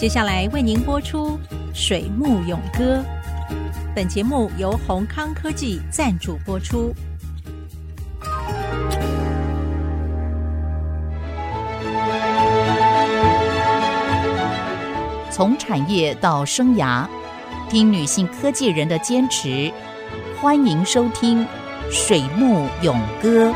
接下来为您播出《水木咏歌》。本节目由宏康科技赞助播出。从产业到生涯，听女性科技人的坚持。欢迎收听《水木咏歌》。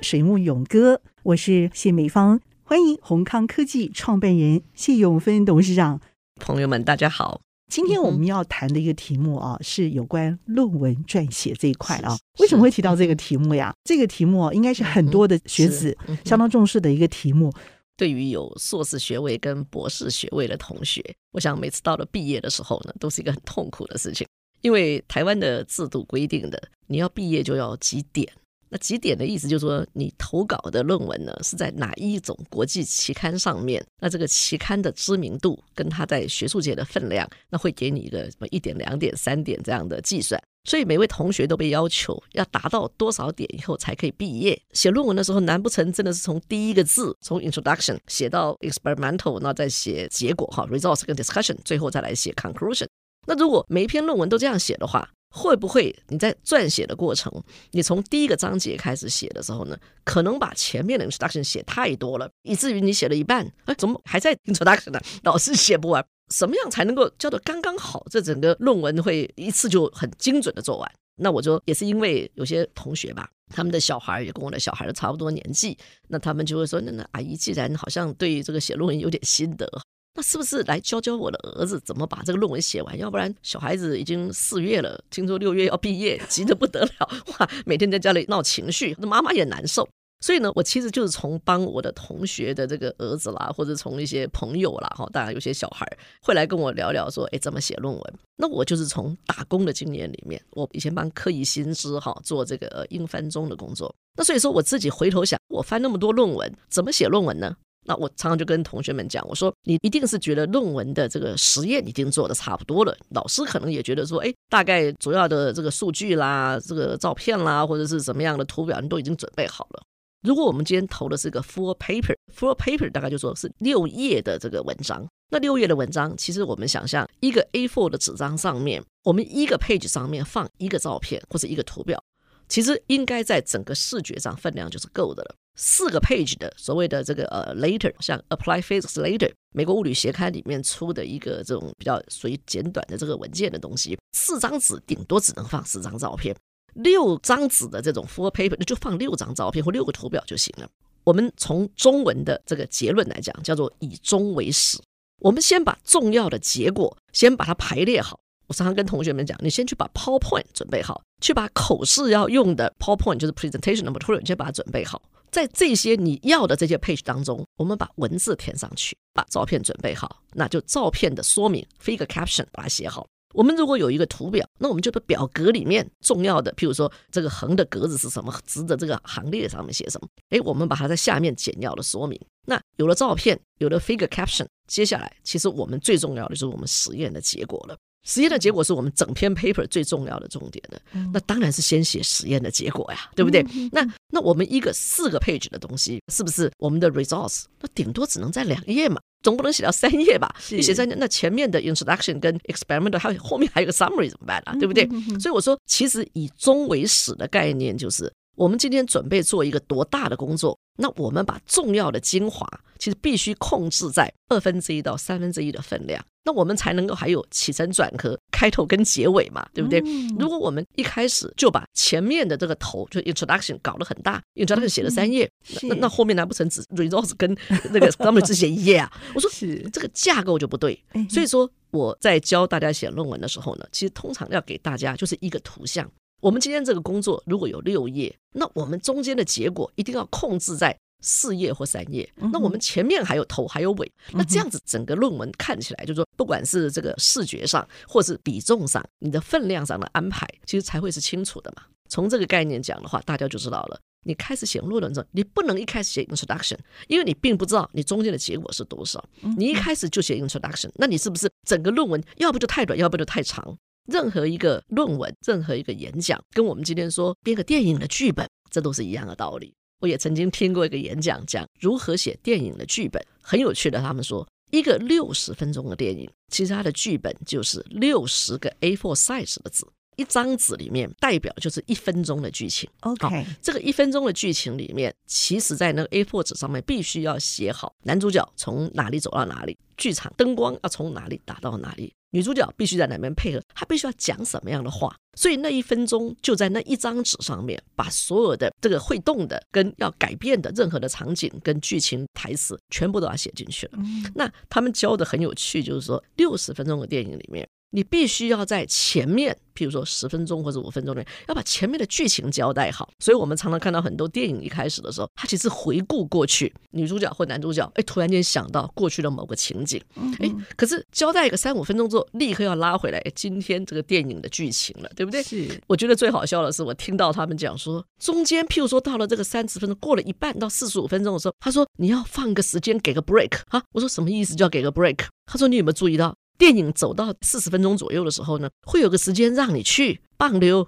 水木咏歌，我是谢美芳。欢迎宏康科技创办人谢永芬董事长。朋友们，大家好。今天我们要谈的一个题目啊，是有关论文撰写这一块啊。为什么会提到这个题目呀？这个题目啊，应该是很多的学子相当重视的一个题目。对于有硕士学位跟博士学位的同学，我想每次到了毕业的时候呢，都是一个很痛苦的事情，因为台湾的制度规定的，你要毕业就要几点。那几点的意思就是说，你投稿的论文呢是在哪一种国际期刊上面？那这个期刊的知名度跟它在学术界的分量，那会给你一个什么一点、两点、三点这样的计算。所以每位同学都被要求要达到多少点以后才可以毕业。写论文的时候，难不成真的是从第一个字从 introduction 写到 experimental，那再写结果哈 results 跟 discussion，最后再来写 conclusion？那如果每一篇论文都这样写的话，会不会你在撰写的过程，你从第一个章节开始写的时候呢，可能把前面的 introduction 写太多了，以至于你写了一半，哎，怎么还在 introduction 呢？老是写不完。什么样才能够叫做刚刚好？这整个论文会一次就很精准的做完？那我就也是因为有些同学吧，他们的小孩也跟我的小孩差不多年纪，那他们就会说：“那那阿姨既然好像对这个写论文有点心得。”那是不是来教教我的儿子怎么把这个论文写完？要不然小孩子已经四月了，听说六月要毕业，急得不得了，哇，每天在家里闹情绪，那妈妈也难受。所以呢，我其实就是从帮我的同学的这个儿子啦，或者从一些朋友啦，哈，当然有些小孩会来跟我聊聊，说，哎，怎么写论文？那我就是从打工的经验里面，我以前帮科仪新知哈做这个英翻中的工作。那所以说我自己回头想，我翻那么多论文，怎么写论文呢？那我常常就跟同学们讲，我说你一定是觉得论文的这个实验已经做的差不多了，老师可能也觉得说，哎，大概主要的这个数据啦、这个照片啦，或者是什么样的图表，你都已经准备好了。如果我们今天投的是个 full paper，full paper 大概就说是六页的这个文章，那六页的文章，其实我们想象一个 A4 的纸张上面，我们一个 page 上面放一个照片或者一个图表，其实应该在整个视觉上分量就是够的了。四个 page 的所谓的这个呃 later，像 Applied Physics Later，美国物理学刊里面出的一个这种比较属于简短的这个文件的东西，四张纸顶多只能放四张照片，六张纸的这种 full paper 那就放六张照片或六个图表就行了。我们从中文的这个结论来讲，叫做以终为始。我们先把重要的结果先把它排列好。我常常跟同学们讲，你先去把 PowerPoint 准备好，去把口试要用的 PowerPoint 就是 presentation material，你先把它准备好。在这些你要的这些 page 当中，我们把文字填上去，把照片准备好，那就照片的说明，figure caption 把它写好。我们如果有一个图表，那我们就把表格里面重要的，譬如说这个横的格子是什么，直的这个行列上面写什么，诶，我们把它在下面简要的说明。那有了照片，有了 figure caption，接下来其实我们最重要的就是我们实验的结果了。实验的结果是我们整篇 paper 最重要的重点的，那当然是先写实验的结果呀，对不对？那那我们一个四个 page 的东西，是不是我们的 results？那顶多只能在两页嘛，总不能写到三页吧？你写三页，那前面的 introduction 跟 experiment 还有后面还有个 summary 怎么办啊？对不对？所以我说，其实以终为始的概念就是。我们今天准备做一个多大的工作？那我们把重要的精华，其实必须控制在二分之一到三分之一的分量，那我们才能够还有起承转合、开头跟结尾嘛，对不对？如果我们一开始就把前面的这个头就 introduction 搞得很大，introduction 写了三页，那那后面难不成只 results 跟那个 summary 只写一页啊？我说是这个架构就不对。所以说我在教大家写论文的时候呢，其实通常要给大家就是一个图像。我们今天这个工作如果有六页，那我们中间的结果一定要控制在四页或三页。那我们前面还有头还有尾，那这样子整个论文看起来就是说，不管是这个视觉上或是比重上，你的分量上的安排，其实才会是清楚的嘛。从这个概念讲的话，大家就知道了。你开始写论文的时候，你不能一开始写 introduction，因为你并不知道你中间的结果是多少。你一开始就写 introduction，那你是不是整个论文要不就太短，要不就太长？任何一个论文，任何一个演讲，跟我们今天说编个电影的剧本，这都是一样的道理。我也曾经听过一个演讲，讲如何写电影的剧本，很有趣的。他们说，一个六十分钟的电影，其实它的剧本就是六十个 A4 size 的字。一张纸里面代表就是一分钟的剧情。OK，这个一分钟的剧情里面，其实在那个 A4 纸上面必须要写好男主角从哪里走到哪里，剧场灯光要从哪里打到哪里，女主角必须在哪边配合，她必须要讲什么样的话。所以那一分钟就在那一张纸上面，把所有的这个会动的跟要改变的任何的场景跟剧情台词全部都要写进去了。那他们教的很有趣，就是说六十分钟的电影里面。你必须要在前面，譬如说十分钟或者五分钟内，要把前面的剧情交代好。所以我们常常看到很多电影一开始的时候，他其实回顾过去，女主角或男主角，哎，突然间想到过去的某个情景，哎，可是交代一个三五分钟之后，立刻要拉回来，哎，今天这个电影的剧情了，对不对？是。我觉得最好笑的是，我听到他们讲说，中间譬如说到了这个三十分钟，过了一半到四十五分钟的时候，他说你要放个时间给个 break 啊。我说什么意思？叫给个 break？他说你有没有注意到？电影走到四十分钟左右的时候呢，会有个时间让你去棒溜。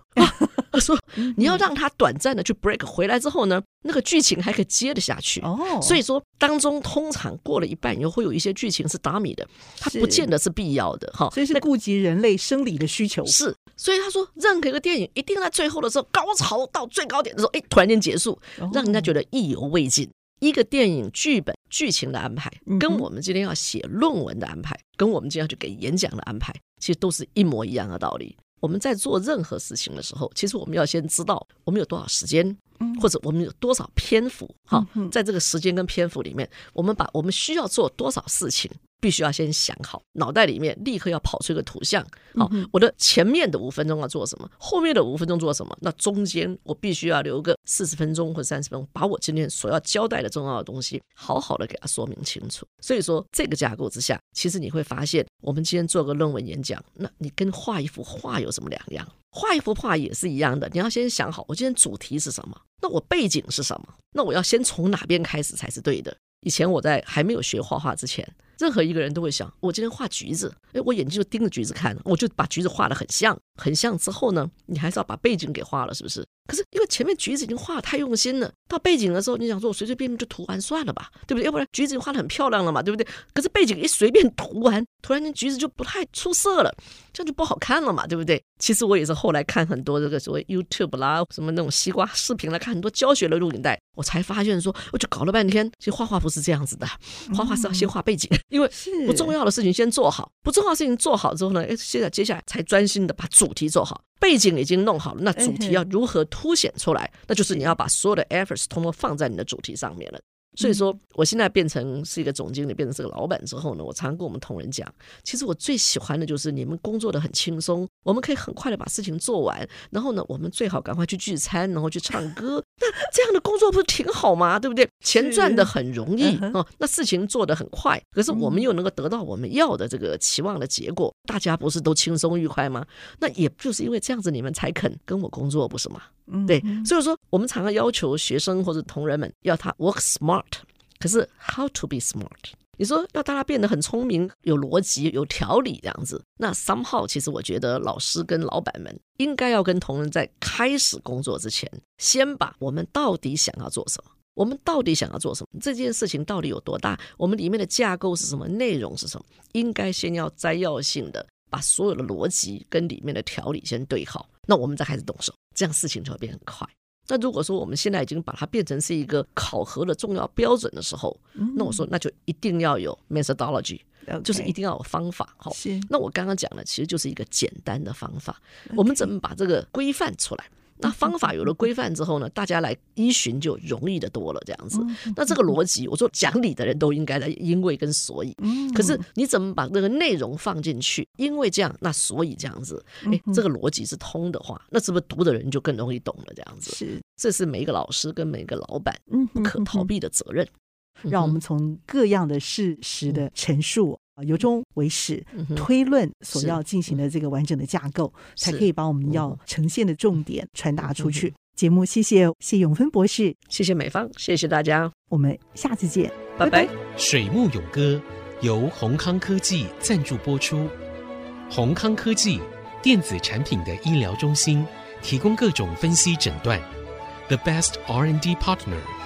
他 说你要让他短暂的去 break，回来之后呢，那个剧情还可以接得下去。哦，所以说当中通常过了一半以后，会有一些剧情是打米的，它不见得是必要的哈。所以是顾及人类生理的需求。是，所以他说任何一个电影一定在最后的时候高潮到最高点的时候，哎，突然间结束，让人家觉得意犹未尽。一个电影剧本剧情的安排，跟我们今天要写论文的安排，跟我们今天要去给演讲的安排，其实都是一模一样的道理。我们在做任何事情的时候，其实我们要先知道我们有多少时间，或者我们有多少篇幅。哈，在这个时间跟篇幅里面，我们把我们需要做多少事情。必须要先想好，脑袋里面立刻要跑出一个图像。好，我的前面的五分钟要做什么，后面的五分钟做什么？那中间我必须要留个四十分钟或三十分钟，把我今天所要交代的重要的东西好好的给它说明清楚。所以说，这个架构之下，其实你会发现，我们今天做个论文演讲，那你跟画一幅画有什么两样？画一幅画也是一样的，你要先想好，我今天主题是什么？那我背景是什么？那我要先从哪边开始才是对的？以前我在还没有学画画之前。任何一个人都会想，我今天画橘子，哎，我眼睛就盯着橘子看，我就把橘子画得很像，很像。之后呢，你还是要把背景给画了，是不是？可是因为前面橘子已经画得太用心了，到背景的时候，你想说我随随便便就涂完算了吧，对不对？要不然橘子已经画的很漂亮了嘛，对不对？可是背景一随便涂完，突然间橘子就不太出色了，这样就不好看了嘛，对不对？其实我也是后来看很多这个所谓 YouTube 啦，什么那种西瓜视频来看很多教学的录影带，我才发现说，我就搞了半天，其实画画不是这样子的，画画是要先画背景，因为不重要的事情先做好，不重要的事情做好之后呢，哎，现在接下来才专心的把主题做好。背景已经弄好了，那主题要如何凸显出来？那就是你要把所有的 efforts 通通放在你的主题上面了。所以说，我现在变成是一个总经理，变成是个老板之后呢，我常跟我们同仁讲，其实我最喜欢的就是你们工作的很轻松，我们可以很快的把事情做完，然后呢，我们最好赶快去聚餐，然后去唱歌，那这样的工作不是挺好吗？对不对？钱赚的很容易哦，那事情做得很快，可是我们又能够得到我们要的这个期望的结果，大家不是都轻松愉快吗？那也就是因为这样子，你们才肯跟我工作，不是吗？对，所以说我们常常要求学生或者同仁们要他 work smart，可是 how to be smart？你说要大家变得很聪明、有逻辑、有条理这样子，那 somehow 其实我觉得老师跟老板们应该要跟同仁在开始工作之前，先把我们到底想要做什么，我们到底想要做什么，这件事情到底有多大，我们里面的架构是什么，内容是什么，应该先要摘要性的把所有的逻辑跟里面的条理先对好，那我们再开始动手。这样事情就会变很快。那如果说我们现在已经把它变成是一个考核的重要标准的时候，那我说那就一定要有 methodology，就是一定要有方法。好，那我刚刚讲的其实就是一个简单的方法。我们怎么把这个规范出来？那方法有了规范之后呢，大家来依循就容易的多了。这样子，那这个逻辑，我说讲理的人都应该来因为跟所以。可是你怎么把那个内容放进去？因为这样，那所以这样子，哎，这个逻辑是通的话，那是不是读的人就更容易懂了？这样子，是，这是每一个老师跟每一个老板不可逃避的责任。让我们从各样的事实的陈述。由衷为始，推论所要进行的这个完整的架构，才可以把我们要呈现的重点传达出去。节目，谢谢谢永芬博士，谢谢美方，谢谢大家，我们下次见，拜拜。水木咏歌由宏康科技赞助播出，宏康科技电子产品的医疗中心，提供各种分析诊断，The best rnd partner。